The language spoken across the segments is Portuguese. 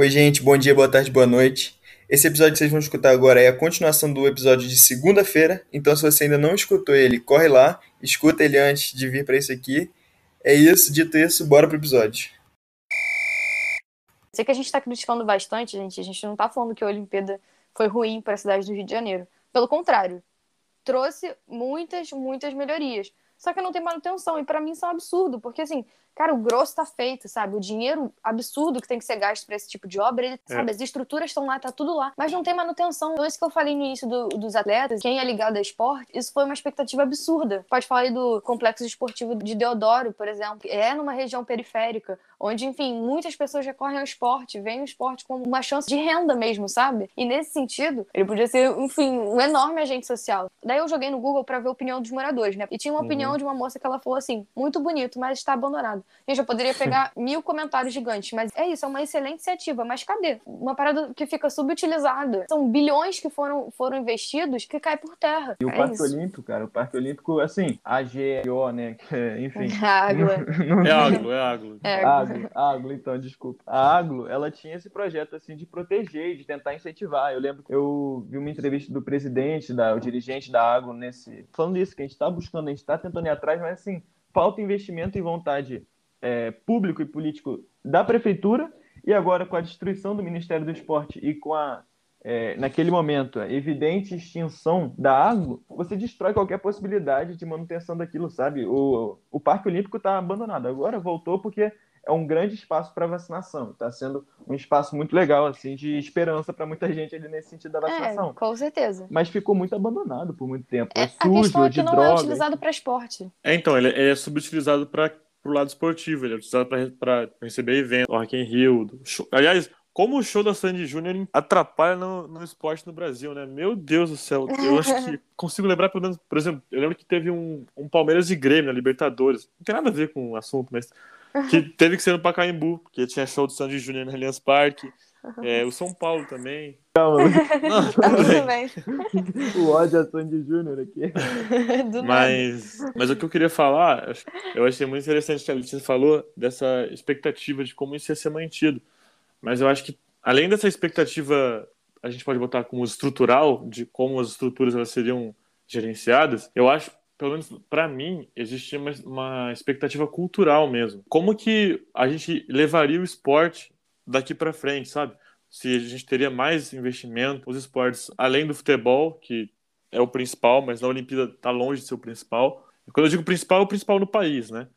Oi, gente, bom dia, boa tarde, boa noite. Esse episódio que vocês vão escutar agora é a continuação do episódio de segunda-feira, então se você ainda não escutou ele, corre lá, escuta ele antes de vir para esse aqui. É isso, dito isso, bora pro episódio. Sei que a gente está criticando bastante, gente, a gente não está falando que a Olimpíada foi ruim para a cidade do Rio de Janeiro. Pelo contrário, trouxe muitas, muitas melhorias. Só que não tem manutenção, e para mim isso é um absurdo, porque assim, Cara, o grosso tá feito, sabe? O dinheiro absurdo que tem que ser gasto pra esse tipo de obra, ele, é. sabe? As estruturas estão lá, tá tudo lá, mas não tem manutenção. Então, isso que eu falei no início do, dos atletas, quem é ligado a esporte, isso foi uma expectativa absurda. Pode falar aí do complexo esportivo de Deodoro, por exemplo. É numa região periférica, onde, enfim, muitas pessoas recorrem ao esporte, veem o esporte como uma chance de renda mesmo, sabe? E nesse sentido, ele podia ser, enfim, um enorme agente social. Daí eu joguei no Google para ver a opinião dos moradores, né? E tinha uma uhum. opinião de uma moça que ela falou assim: muito bonito, mas está abandonado. Gente, eu poderia pegar mil comentários gigantes, mas é isso, é uma excelente iniciativa. Mas cadê? Uma parada que fica subutilizada. São bilhões que foram, foram investidos que cai por terra. E o é Parque isso. Olímpico, cara, o Parque Olímpico, assim, AGO, né? É, enfim. Água. é Aglo, é Aglo. É Aglo, Aglo, então, desculpa. A Aglo, ela tinha esse projeto, assim, de proteger, de tentar incentivar. Eu lembro que eu vi uma entrevista do presidente, da, o dirigente da Aglo, nesse. Falando isso, que a gente está buscando, a gente está tentando ir atrás, mas assim, falta investimento e vontade é, público e político da prefeitura e agora com a destruição do Ministério do Esporte e com a é, naquele momento a evidente extinção da água, você destrói qualquer possibilidade de manutenção daquilo, sabe? O, o Parque Olímpico está abandonado. Agora voltou porque é um grande espaço para vacinação. Está sendo um espaço muito legal, assim, de esperança para muita gente ali nesse sentido da vacinação. É, com certeza. Mas ficou muito abandonado por muito tempo. É, é sujo, a questão é que de não droga. é utilizado para esporte. É, então, ele, ele é subutilizado para pro lado esportivo, ele é utilizado para receber eventos, Rock in Rio. Show. Aliás, como o show da Sandy Júnior atrapalha no, no, esporte no Brasil, né? Meu Deus do céu. Eu acho que consigo lembrar, pelo menos, por exemplo, eu lembro que teve um, um Palmeiras e Grêmio na Libertadores. Não tem nada a ver com o assunto, mas que teve que ser no Pacaembu, porque tinha show do Sandy Júnior no Allianz Parque. É, o São Paulo também. Calma. Não, tudo bem. o ódio a Sandy Júnior aqui. mas, mas o que eu queria falar, eu achei muito interessante que a Letícia falou dessa expectativa de como isso ia ser mantido. Mas eu acho que, além dessa expectativa, a gente pode botar como estrutural, de como as estruturas elas seriam gerenciadas, eu acho pelo menos para mim, existia uma, uma, expectativa cultural mesmo. Como que a gente levaria o esporte daqui para frente, sabe? Se a gente teria mais investimento, os esportes, além do futebol, que é o principal, mas na Olimpíada está longe de ser o principal. Quando eu digo principal, é o principal no país, né?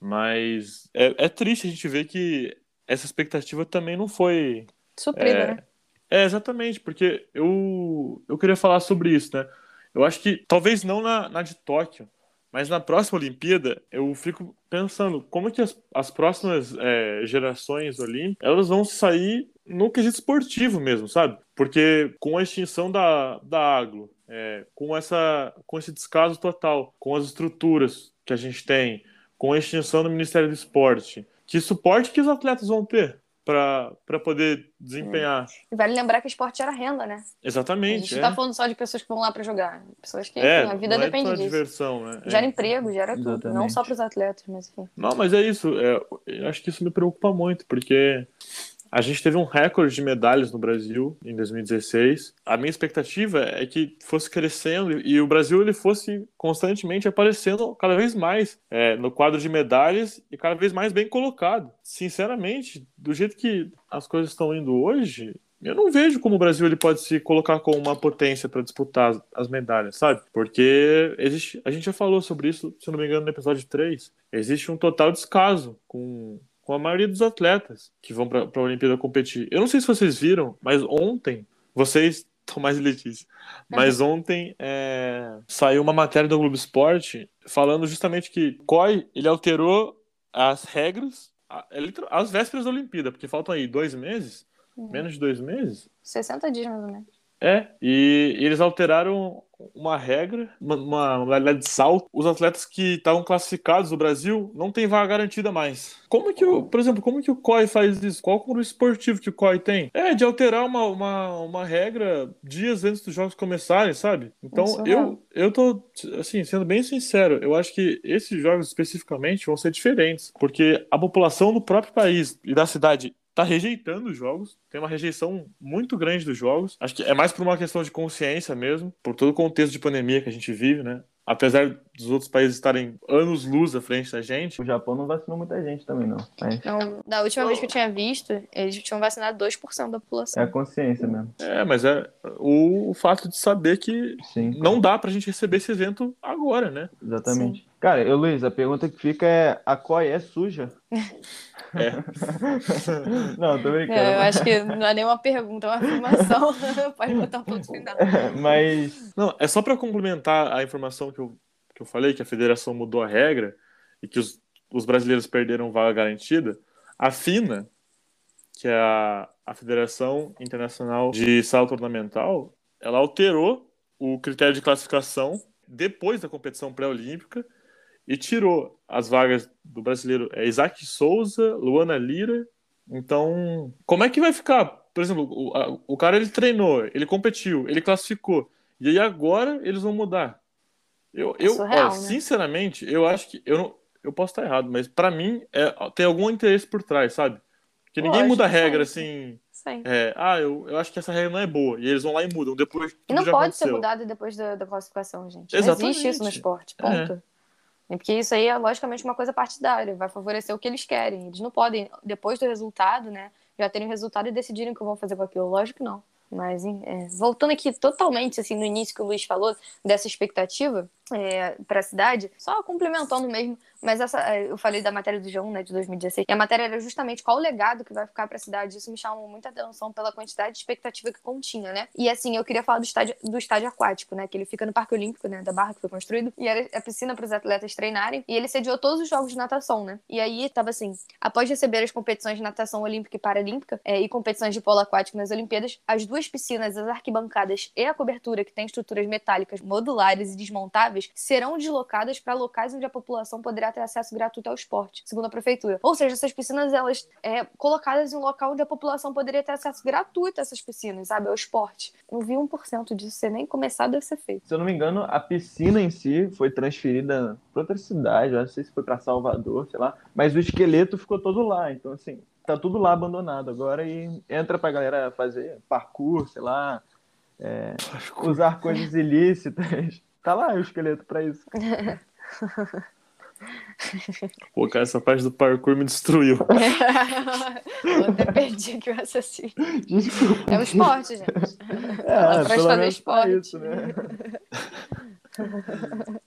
Mas é, é triste a gente ver que essa expectativa também não foi. Suprida, é, né? É, exatamente, porque eu, eu queria falar sobre isso, né? Eu acho que talvez não na, na de Tóquio, mas na próxima Olimpíada, eu fico pensando como que as, as próximas é, gerações olímpicas elas vão sair no quesito esportivo mesmo, sabe? Porque com a extinção da, da Aglo, é, com, essa, com esse descaso total, com as estruturas que a gente tem, com a extinção do Ministério do Esporte, que suporte que os atletas vão ter? Para poder desempenhar. E vale lembrar que o esporte gera renda, né? Exatamente. A gente é. não tá falando só de pessoas que vão lá para jogar. Pessoas que é, enfim, a vida não depende é disso. diversão, né? Gera é. emprego, gera tudo. Exatamente. Não só para os atletas, mas enfim. Não, mas é isso. É, eu acho que isso me preocupa muito, porque a gente teve um recorde de medalhas no Brasil em 2016. A minha expectativa é que fosse crescendo e o Brasil ele fosse constantemente aparecendo cada vez mais é, no quadro de medalhas e cada vez mais bem colocado. Sinceramente, do jeito que as coisas estão indo hoje, eu não vejo como o Brasil ele pode se colocar como uma potência para disputar as, as, medalhas, sabe? Porque existe, a gente já falou sobre isso, se não me engano, no episódio 3. Existe um total descaso com com a maioria dos atletas que vão para a Olimpíada competir. Eu não sei se vocês viram, mas ontem, vocês estão mais mas uhum. ontem é, saiu uma matéria do Globo Esporte falando justamente que COI ele alterou as regras às vésperas da Olimpíada, porque faltam aí dois meses, uhum. menos de dois meses. 60 dias mais ou menos. É, e eles alteraram uma regra, uma modalidade de salto. Os atletas que estavam classificados no Brasil não têm vaga garantida mais. Como que o, por exemplo, como que o COI faz isso? Qual o esportivo que o COI tem? É de alterar uma, uma, uma regra dias antes dos jogos começarem, sabe? Então, eu, eu tô, assim, sendo bem sincero, eu acho que esses jogos especificamente vão ser diferentes, porque a população do próprio país e da cidade tá rejeitando os jogos, tem uma rejeição muito grande dos jogos. Acho que é mais por uma questão de consciência mesmo, por todo o contexto de pandemia que a gente vive, né? apesar dos outros países estarem anos luz à frente da gente. O Japão não vacinou muita gente também, não. Mas... não da última vez que eu tinha visto, eles tinham vacinado 2% da população. É a consciência mesmo. É, mas é o, o fato de saber que Sim. não dá pra gente receber esse evento agora, né? Exatamente. Sim. Cara, eu, Luiz, a pergunta que fica é: a COI é suja? É. não, tô brincando. É, eu acho que não é nenhuma pergunta, é uma afirmação. Pode botar um ponto final. Mas. Não, é só para complementar a informação que eu, que eu falei, que a federação mudou a regra e que os, os brasileiros perderam vaga garantida. A FINA, que é a, a Federação Internacional de Salto Ornamental, ela alterou o critério de classificação depois da competição pré-olímpica e tirou as vagas do brasileiro é Isaac Souza, Luana Lira. Então, como é que vai ficar? Por exemplo, o, a, o cara ele treinou, ele competiu, ele classificou. E aí agora eles vão mudar. Eu, é eu surreal, ó, né? sinceramente, eu acho que eu não, eu posso estar errado, mas para mim é, tem algum interesse por trás, sabe? Que ninguém Lógico, muda a regra sempre. assim. Sim. É, ah, eu, eu acho que essa regra não é boa. E eles vão lá e mudam. Depois E não pode aconteceu. ser mudado depois da, da classificação, gente. Não Exatamente. existe isso no esporte. É. Ponto. E Porque isso aí é logicamente uma coisa partidária, vai favorecer o que eles querem. Eles não podem, depois do resultado, né, já terem resultado e decidirem o que vão fazer com aquilo. Lógico que não. Mas, é, voltando aqui totalmente, assim, no início que o Luiz falou, dessa expectativa é, para a cidade, só complementando mesmo, mas essa, é, eu falei da matéria do G1, né, de 2016, e a matéria era justamente qual o legado que vai ficar para a cidade. Isso me chamou muita atenção pela quantidade de expectativa que continha, né? E assim, eu queria falar do estádio, do estádio aquático, né, que ele fica no Parque Olímpico, né, da Barra que foi construído, e era a piscina para os atletas treinarem, e ele sediou todos os jogos de natação, né? E aí tava assim, após receber as competições de natação olímpica e paralímpica é, e competições de polo aquático nas Olimpíadas, as duas piscinas, as arquibancadas e a cobertura, que tem estruturas metálicas modulares e desmontáveis, serão deslocadas para locais onde a população poderá ter acesso gratuito ao esporte, segundo a prefeitura. Ou seja, essas piscinas, elas é, colocadas em um local onde a população poderia ter acesso gratuito a essas piscinas, sabe, ao esporte. Não vi 1% disso ser nem começado a ser feito. Se eu não me engano, a piscina em si foi transferida para outra cidade, eu não sei se foi para Salvador, sei lá, mas o esqueleto ficou todo lá, então assim, tá tudo lá abandonado agora e entra pra galera fazer parkour, sei lá, é, usar coisas ilícitas. Tá lá o esqueleto pra isso. Pô, cara, essa parte do parkour me destruiu. eu até perdi aqui o raciocínio. Desculpa. É um esporte, gente. É, Ela fazer esporte. isso, né?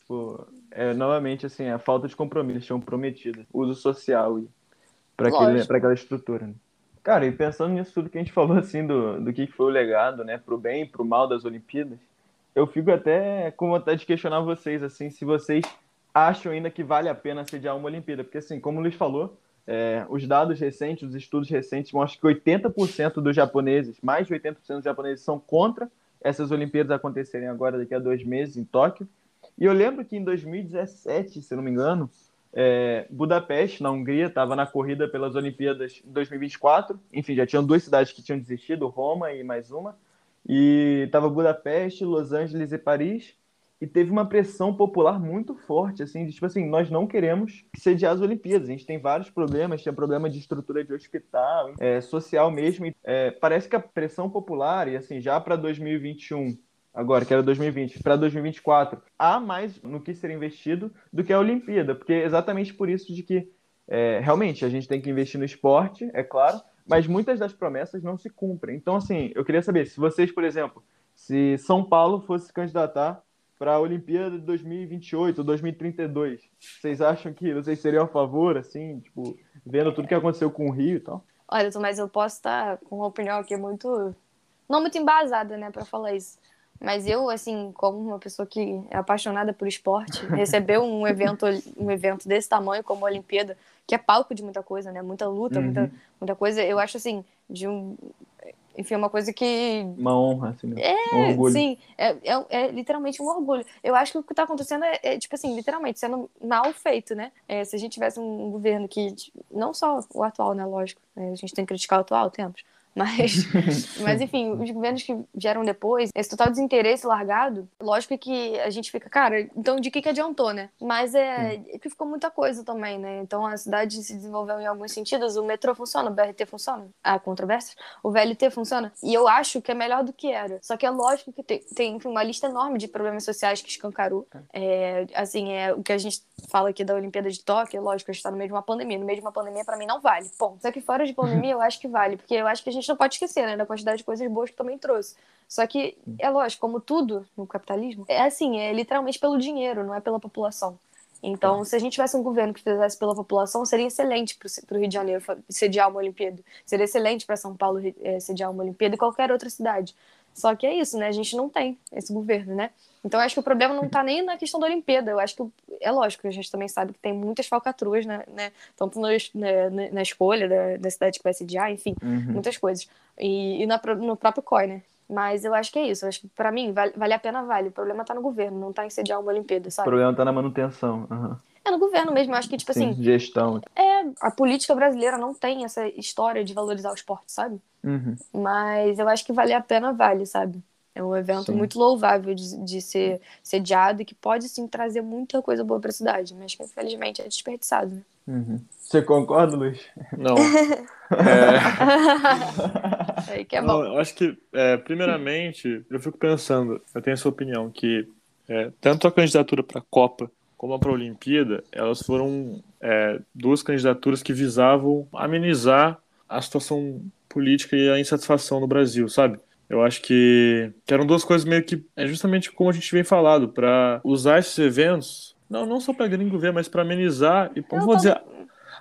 Pô, é, novamente, assim, a falta de compromisso, tinham prometido uso social para aquela estrutura. Né? Cara, e pensando nisso tudo que a gente falou, assim, do, do que foi o legado, né, pro bem e pro mal das Olimpíadas, eu fico até com vontade de questionar vocês, assim, se vocês acham ainda que vale a pena sediar uma Olimpíada. Porque, assim, como o Luiz falou, é, os dados recentes, os estudos recentes mostram que 80% dos japoneses, mais de 80% dos japoneses são contra essas Olimpíadas acontecerem agora, daqui a dois meses, em Tóquio. E eu lembro que em 2017, se não me engano, é, Budapeste, na Hungria, estava na corrida pelas Olimpíadas de 2024. Enfim, já tinham duas cidades que tinham desistido, Roma e mais uma. E estava Budapeste, Los Angeles e Paris. E teve uma pressão popular muito forte, assim, de tipo assim, nós não queremos sediar as Olimpíadas. A gente tem vários problemas, tem problema de estrutura de hospital, é, social mesmo. É, parece que a pressão popular, e assim, já para 2021, agora, que era 2020, para 2024, há mais no que ser investido do que a Olimpíada, porque é exatamente por isso de que é, realmente a gente tem que investir no esporte, é claro, mas muitas das promessas não se cumprem. Então, assim, eu queria saber se vocês, por exemplo, se São Paulo fosse se candidatar para a Olimpíada de 2028, 2032, vocês acham que vocês seriam a favor, assim, tipo, vendo tudo que aconteceu com o Rio e tal? Olha, mas eu posso estar com uma opinião aqui muito. Não muito embasada, né, para falar isso. Mas eu, assim, como uma pessoa que é apaixonada por esporte, receber um evento, um evento desse tamanho como a Olimpíada, que é palco de muita coisa, né? Muita luta, Uhum. muita, muita coisa, eu acho assim, de um. Enfim, uma coisa que Uma honra, assim, né? um é, orgulho. sim, é, é, é literalmente um orgulho. Eu acho que o que está acontecendo é, é, tipo assim, literalmente, sendo mal feito, né? É, se a gente tivesse um governo que, não só o atual, né, lógico, né, a gente tem que criticar o atual, temos, Mas, mas enfim, os governos que vieram depois, esse total desinteresse largado, lógico que a gente fica, cara, então de que que adiantou, né? Mas é, é que ficou muita coisa também, né? Então a cidade se desenvolveu em alguns sentidos, o metrô funciona, o BRT funciona, há controvérsias, o VLT funciona, e eu acho que é melhor do que era. Só que é lógico que tem, tem uma lista enorme de problemas sociais que escancarou. É, assim, é o que a gente fala aqui da Olimpíada de Tóquio, lógico, a gente tá no meio de uma pandemia. No meio de uma pandemia, para mim, não vale. Ponto. Só que fora de pandemia, eu acho que vale, porque eu acho que a gente não pode esquecer, né, da quantidade de coisas boas que também trouxe. Só que, é lógico, como tudo no capitalismo, é assim, é literalmente pelo dinheiro, não é pela população. Então, se a gente tivesse um governo que fizesse pela população, seria excelente para o Rio de Janeiro sediar uma Olimpíada. Seria excelente para São Paulo é, sediar uma Olimpíada e qualquer outra cidade. Só que é isso, né? A gente não tem esse governo, né? Então, eu acho que o problema não está nem na questão da Olimpíada. Eu acho que é lógico, a gente também sabe que tem muitas falcatruas, né? né? Tanto no, na, na, escolha da, da, cidade que vai sediar, enfim, uhum. muitas coisas. E, e na, no próprio COI, né? Mas eu acho que é isso. Eu acho que para mim vale, vale a pena, vale. O problema tá no governo, não tá em sediar uma Olimpíada, sabe? O problema tá na manutenção. Uhum. É no governo mesmo. Eu acho que, tipo Sim, assim. Gestão. É, a política brasileira não tem essa história de valorizar o esporte, sabe? Uhum. Mas eu acho que vale a pena, vale, sabe? É um evento sim. muito louvável de, de ser sediado e que pode sim trazer muita coisa boa para a cidade, mas que infelizmente é desperdiçado. Né? Uhum. Você concorda, Luiz? Não. é... Aí que é bom. Não, eu acho que, é, primeiramente, eu fico pensando, eu tenho essa opinião, que é, tanto a candidatura para a Copa como para a Olimpíada, elas foram é, duas candidaturas que visavam amenizar a situação política e a insatisfação no Brasil, sabe? Eu acho que, que eram duas coisas meio que é justamente como a gente vem falado, para usar esses eventos, não, não só para gringo ver, mas para amenizar e, não, vou dizer,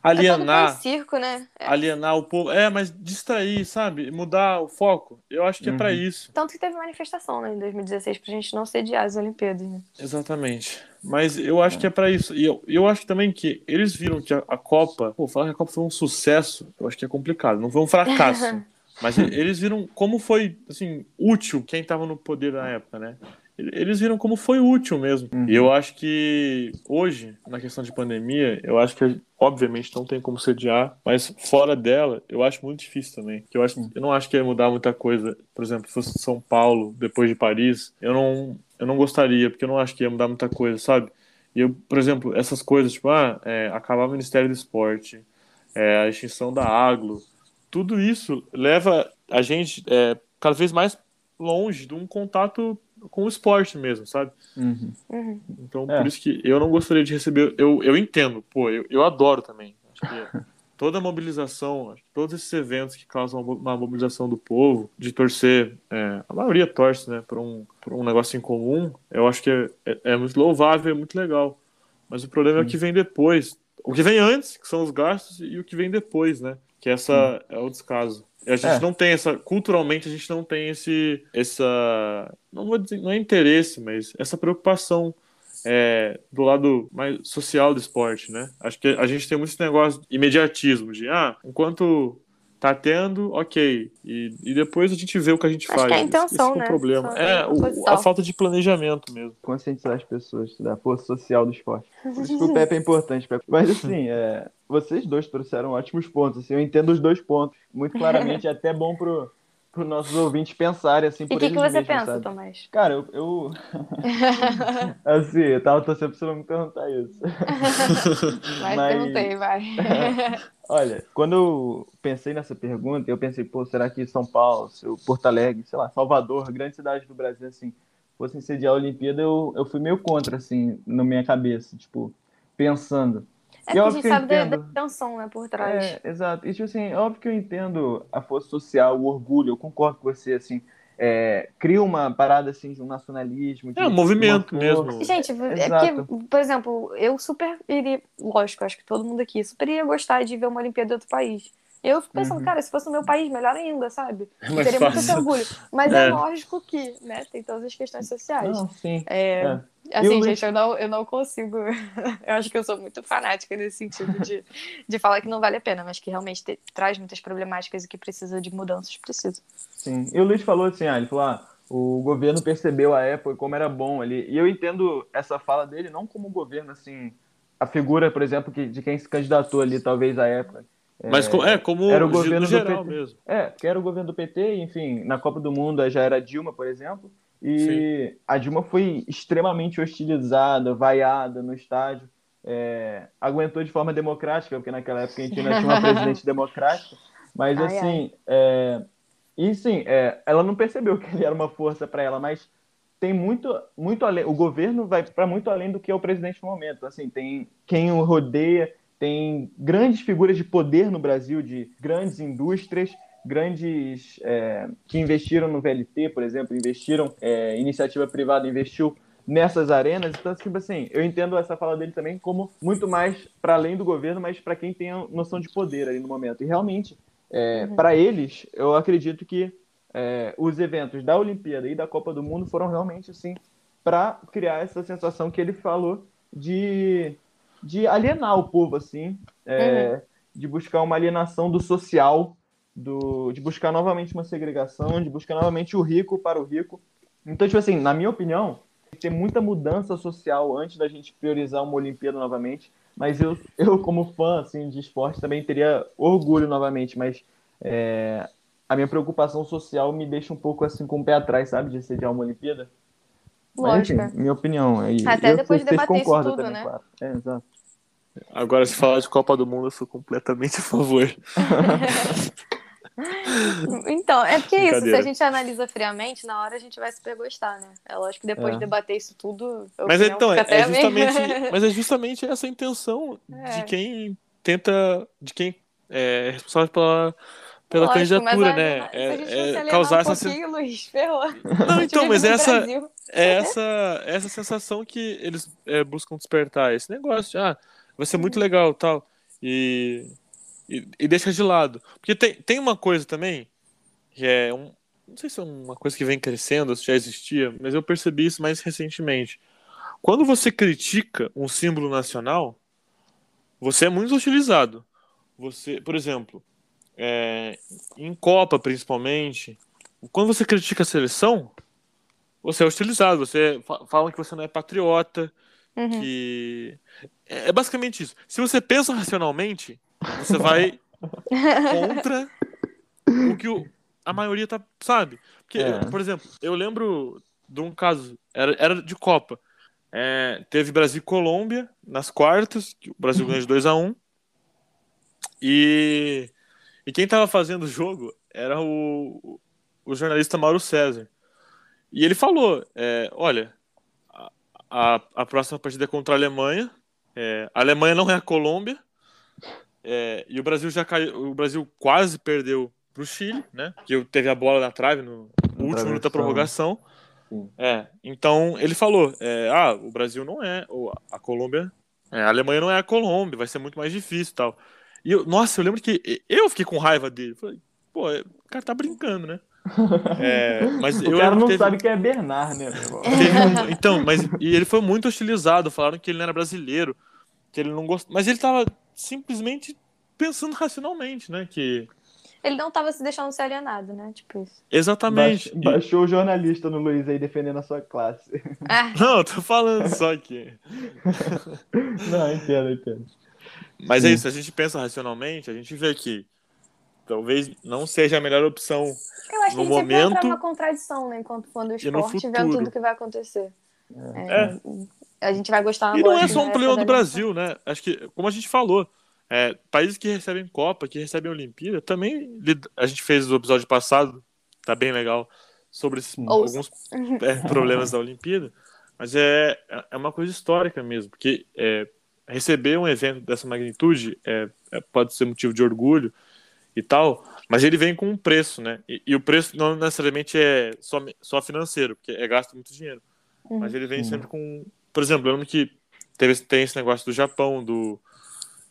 alienar. É circo, né? É. Alienar o povo. É, mas distrair, sabe? Mudar o foco. Eu acho que uhum. é para isso. Tanto que teve manifestação né, em 2016 pra gente não sediar as Olimpíadas. Né? Exatamente. Mas eu acho que é para isso. E eu, eu acho também que eles viram que a, a Copa. Pô, falar que a Copa foi um sucesso, eu acho que é complicado. Não foi um fracasso. Mas eles viram como foi, assim, útil quem estava no poder na época, né? Eles viram como foi útil mesmo. Uhum. E eu acho que hoje, na questão de pandemia, eu acho que obviamente não tem como sediar, mas fora dela, eu acho muito difícil também. Eu acho, eu não acho que ia mudar muita coisa. Por exemplo, se fosse São Paulo depois de Paris, eu não, eu não gostaria, porque eu não acho que ia mudar muita coisa, sabe? E eu, por exemplo, essas coisas, tipo, ah, é, acabar o Ministério do Esporte, é, a extinção da Aglo, tudo isso leva a gente é, cada vez mais longe de um contato com o esporte mesmo, sabe? Uhum. Uhum. Então, é. por isso que eu não gostaria de receber. Eu, eu entendo, pô, eu, eu adoro também. Acho que toda a mobilização, todos esses eventos que causam uma mobilização do povo, de torcer, é, a maioria torce, né, por um, por um negócio em comum, eu acho que é, é, é muito louvável, é muito legal. Mas o problema Sim. é o que vem depois. O que vem antes, que são os gastos, e o que vem depois, né? Que essa é o descaso. A gente é. não tem essa, culturalmente a gente não tem esse, essa, não vou dizer, não é interesse, mas essa preocupação é, do lado mais social do esporte, né? Acho que a gente tem muito esse negócio de imediatismo, de ah, enquanto tá tendo, ok. E, e depois a gente vê o que a gente Acho faz. Que é a intenção, esse, esse é o problema. É, o, a falta de planejamento mesmo. Conscientizar as pessoas da força social do esporte. Por isso que o Pepe é importante. Pepe. Mas assim, é, vocês dois trouxeram ótimos pontos. Assim, eu entendo os dois pontos. Muito claramente, é até bom pro para os nossos ouvintes pensarem assim por E o que, que você mesmos, pensa, sabe? Tomás? Cara, eu, eu... assim, eu tava torcendo pra você não me perguntar isso. Mas, Mas... perguntei, vai. Olha, quando eu pensei nessa pergunta, eu pensei, pô, será que São Paulo, Porto Alegre, sei lá, Salvador, grande cidade do Brasil, assim, fossem sediar a Olimpíada, eu, eu fui meio contra, assim, na minha cabeça, tipo, pensando. É porque a gente sabe entendo... da, da tensão, né, por trás. É, exato. E, tipo assim, óbvio que eu entendo a força social, o orgulho, eu concordo com você, assim, é, cria uma parada, assim, de um nacionalismo. De, é, um movimento mesmo. Gente, Exato. é porque, por exemplo, eu super iria, lógico, acho que todo mundo aqui super iria gostar de ver uma Olimpíada de outro país. Eu fico pensando, uhum. cara, se fosse no meu país, melhor ainda, sabe? É Teria muito orgulho. Mas é. é. lógico que, né, tem todas as questões sociais. Não, sim. É, é. Assim, gente, eu não, eu não consigo. eu acho que eu sou muito fanática nesse sentido de, de falar que não vale a pena, mas que realmente te, traz muitas problemáticas e que precisa de mudanças, precisa. Sim. E o Luiz falou assim, ah, ele falou, ah, o governo percebeu a época como era bom ali. E eu entendo essa fala dele não como governo, assim, a figura, por exemplo, que, de quem se candidatou ali, talvez, à época Mas co- é, como era o no governo do geral PT. mesmo. É, que era o governo do PT, enfim, na Copa do Mundo já era Dilma, por exemplo, e a Dilma foi extremamente hostilizada, vaiada no estádio, é, aguentou de forma democrática, porque naquela época a gente ainda tinha uma presidente democrática, mas Ai, assim, é, e sim, é, ela não percebeu que ele era uma força para ela, mas tem muito, muito além, o governo vai para muito além do que é o presidente no momento, assim, tem quem o rodeia, tem grandes figuras de poder no Brasil, de grandes indústrias, grandes é, que investiram no VLT, por exemplo, investiram, é, iniciativa privada investiu nessas arenas. Então, tipo assim, eu entendo essa fala dele também como muito mais para além do governo, mas para quem tem a noção de poder ali no momento. E realmente, é, para eles, eu acredito que é, os eventos da Olimpíada e da Copa do Mundo foram realmente assim para criar essa sensação que ele falou de, de alienar o povo, assim, é, de buscar uma alienação do social, do, de buscar novamente uma segregação, de buscar novamente o rico para o rico. Então, tipo assim, na minha opinião, tem que ter muita mudança social antes da gente priorizar uma Olimpíada novamente. Mas eu, eu como fã assim, de esporte, também teria orgulho novamente. Mas é, a minha preocupação social me deixa um pouco assim com o pé atrás, sabe? De sediar uma Olimpíada. Mas, Lógico. enfim, minha opinião. Aí, Até eu depois de debater isso tudo, também, né? claro. É, exato. Agora, se falar de Copa do Mundo, eu sou completamente a favor. Então, é porque é isso, se a gente analisa friamente, na hora a gente vai super gostar, né? É lógico que depois É. de debater isso tudo. a Mas então, é, é justamente, mas é justamente essa a intenção É. de quem tenta, de quem é responsável pela, pela Lógico, candidatura, né? a gente É, é causar um essa, Luiz, ferrou. não, então, mas essa, Brasil. é essa, essa sensação que eles é, buscam despertar, esse negócio de, ah, vai ser muito legal tal, e, e, e deixa de lado. Porque tem, tem uma coisa também, que é, um, não sei se é uma coisa que vem crescendo, se já existia, mas eu percebi isso mais recentemente. Quando você critica um símbolo nacional, você é muito utilizado. Você, por exemplo, é, em Copa principalmente, quando você critica a seleção, você é hostilizado, você fa- falam que você não é patriota, Uhum. que é é basicamente isso. Se você pensa racionalmente, você vai contra o que o- a maioria tá, sabe? Porque, É. por exemplo, eu lembro de um caso, era, era de Copa. É, teve Brasil e Colômbia nas quartas, que o Brasil ganhou de 2 a 1 e, e quem tava fazendo o jogo era o, o jornalista Mauro César. E ele falou: é, olha, a, a, a próxima partida é contra a Alemanha. é, a Alemanha não é a Colômbia. É, e o Brasil já caiu. O Brasil quase perdeu pro Chile, né? Que teve a bola na trave no, Na último minuto da prorrogação. É, então ele falou: é, ah, o Brasil não é, ou a Colômbia, é, a Alemanha não é a Colômbia, vai ser muito mais difícil e tal. E eu, nossa, eu lembro que eu fiquei com raiva dele. Falei, pô, o cara tá brincando, né? É, mas O eu cara não teve- sabe que é Bernard, né? teve então, mas e ele foi muito hostilizado, falaram que ele não era brasileiro, que ele não gostava, mas ele tava simplesmente pensando racionalmente, né? Que Ele não tava se deixando ser alienado, né? Tipo isso. exatamente. Baix- Baixou o jornalista no Luiz aí defendendo a sua classe. Ah, não, eu tô falando só que Não, entendo, entendo. Mas é Sim. isso, a gente pensa racionalmente, a gente vê que talvez não seja a melhor opção. eu acho que No a gente sempre vai entrar momento- numa contradição, né? Enquanto fã do no esporte, futuro. tudo que vai acontecer. É. A gente vai gostar E não é só um né? problema do Brasil, né? Acho que, como a gente falou, é, países que recebem Copa, que recebem Olimpíada, também a gente fez o episódio passado, tá bem legal, sobre esses, alguns é, problemas da Olimpíada, mas é, é uma coisa histórica mesmo, porque é, receber um evento dessa magnitude é, é- pode ser motivo de orgulho e tal, mas ele vem com um preço, né? E, e o preço não necessariamente é só, só financeiro, porque é gasto muito dinheiro. Uhum. Mas ele vem sempre com. Por exemplo, eu lembro que teve, tem esse negócio do Japão, do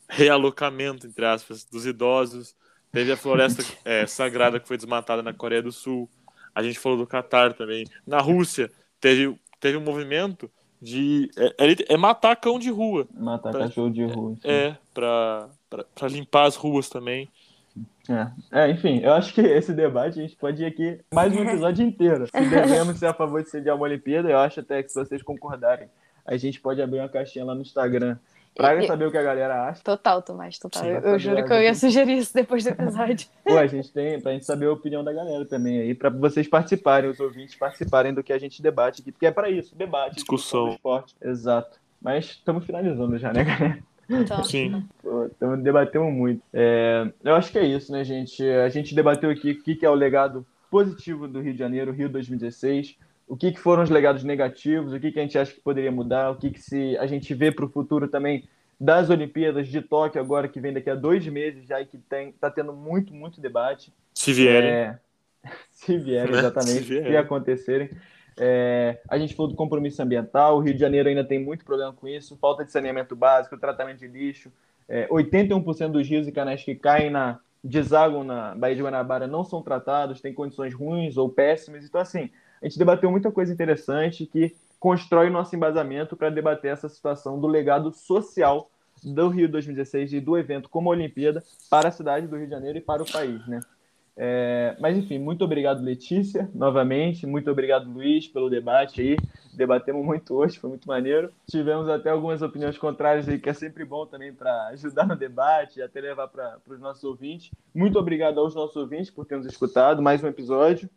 realocamento, entre aspas, dos idosos. Teve a floresta é, sagrada que foi desmatada na Coreia do Sul. A gente falou do Catar também. Na Rússia, teve, teve um movimento de. É, é- é matar cão de rua. Matar Pra- cachorro de rua. enfim. É, pra, pra, pra limpar as ruas também. É. É, enfim, eu acho que esse debate a gente pode ir aqui mais um episódio inteiro. Se devemos ser a favor de sediar uma Olimpíada, eu acho até que se vocês concordarem, a gente pode abrir uma caixinha lá no Instagram Praga E- saber o que a galera acha. Total, Tomás, total. Eu, eu juro que eu ia sugerir isso depois do episódio. Pô, a gente tem, pra gente saber a opinião da galera também aí, pra vocês participarem, os ouvintes participarem do que a gente debate aqui, porque é pra isso, debate, Discussão. esporte. Exato. Mas estamos finalizando já, né, galera? Então, Sim. Pô, debatemos muito. É, eu acho que é isso, né, gente? A gente debateu aqui o que, que é o legado positivo do Rio de Janeiro, Rio 2016, o que, que foram os legados negativos, o que, que a gente acha que poderia mudar, o que, que se a gente vê para o futuro também das Olimpíadas de Tóquio agora, que vem daqui a dois meses já e que tem, tá tendo muito, muito debate. Se vierem. É, se vierem, Né? exatamente, Se vierem. se acontecerem. É, a gente falou do compromisso ambiental, o Rio de Janeiro ainda tem muito problema com isso, falta de saneamento básico, tratamento de lixo. É, 81% dos rios e canais que caem na desaguam na Baía de Guanabara não são tratados, têm condições ruins ou péssimas. Então, assim, a gente debateu muita coisa interessante que constrói nosso embasamento para debater essa situação do legado social do Rio 2016 e do evento como Olimpíada para a cidade do Rio de Janeiro e para o país, né? É, mas enfim, muito obrigado, Letícia, novamente. Muito obrigado, Luiz, pelo debate aí. Debatemos muito hoje, foi muito maneiro. Tivemos até algumas opiniões contrárias aí, que é sempre bom também para ajudar no debate e até levar para os nossos ouvintes. Muito obrigado aos nossos ouvintes por terem nos escutado. Mais um episódio.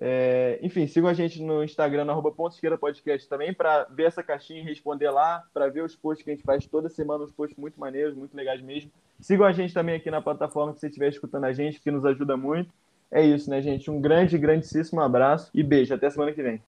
É, enfim, sigam a gente no Instagram, arroba Ponto Esquerda Podcast também, para ver essa caixinha e responder lá, para ver os posts que a gente faz toda semana, uns posts muito maneiros, muito legais mesmo. Sigam a gente também aqui na plataforma que você estiver escutando a gente, que nos ajuda muito. É isso, né, gente? Um grande, grandíssimo abraço e beijo. Até semana que vem.